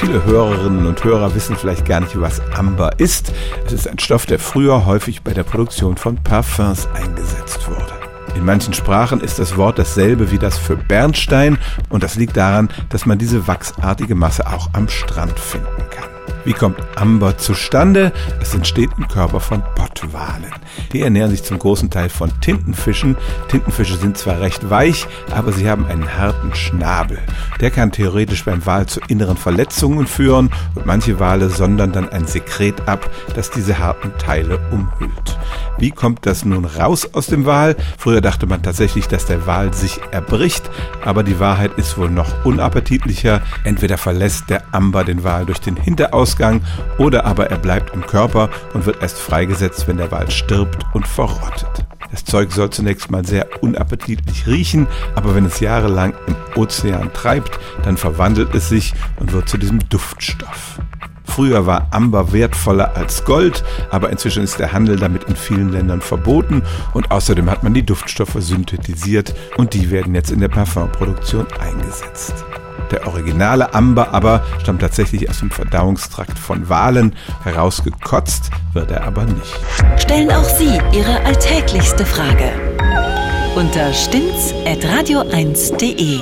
Viele Hörerinnen und Hörer wissen vielleicht gar nicht, was Amber ist. Es ist ein Stoff, der früher häufig bei der Produktion von Parfums eingesetzt wurde. In manchen Sprachen ist das Wort dasselbe wie das für Bernstein und das liegt daran, dass man diese wachsartige Masse auch am Strand finden kann. Wie kommt Amber zustande? Es entsteht im Körper von Pottwalen. Die ernähren sich zum großen Teil von Tintenfischen. Tintenfische sind zwar recht weich, aber sie haben einen harten Schnabel. Der kann theoretisch beim Wal zu inneren Verletzungen führen und manche Wale sondern dann ein Sekret ab, das diese harten Teile umhüllt. Wie kommt das nun raus aus dem Wal? Früher dachte man tatsächlich, dass der Wal sich erbricht, aber die Wahrheit ist wohl noch unappetitlicher. Entweder verlässt der Amber den Wal durch den Hinterausgang oder aber er bleibt im Körper und wird erst freigesetzt, wenn der Wal stirbt und verrottet. Das Zeug soll zunächst mal sehr unappetitlich riechen, aber wenn es jahrelang im Ozean treibt, dann verwandelt es sich und wird zu diesem Duftstoff. Früher war Amber wertvoller als Gold, aber inzwischen ist der Handel damit in vielen Ländern verboten und außerdem hat man die Duftstoffe synthetisiert und die werden jetzt in der Parfumproduktion eingesetzt. Der originale Amber aber stammt tatsächlich aus dem Verdauungstrakt von Walen. Herausgekotzt wird er aber nicht. Stellen auch Sie Ihre alltäglichste Frage unter stimmtz.radio1.de.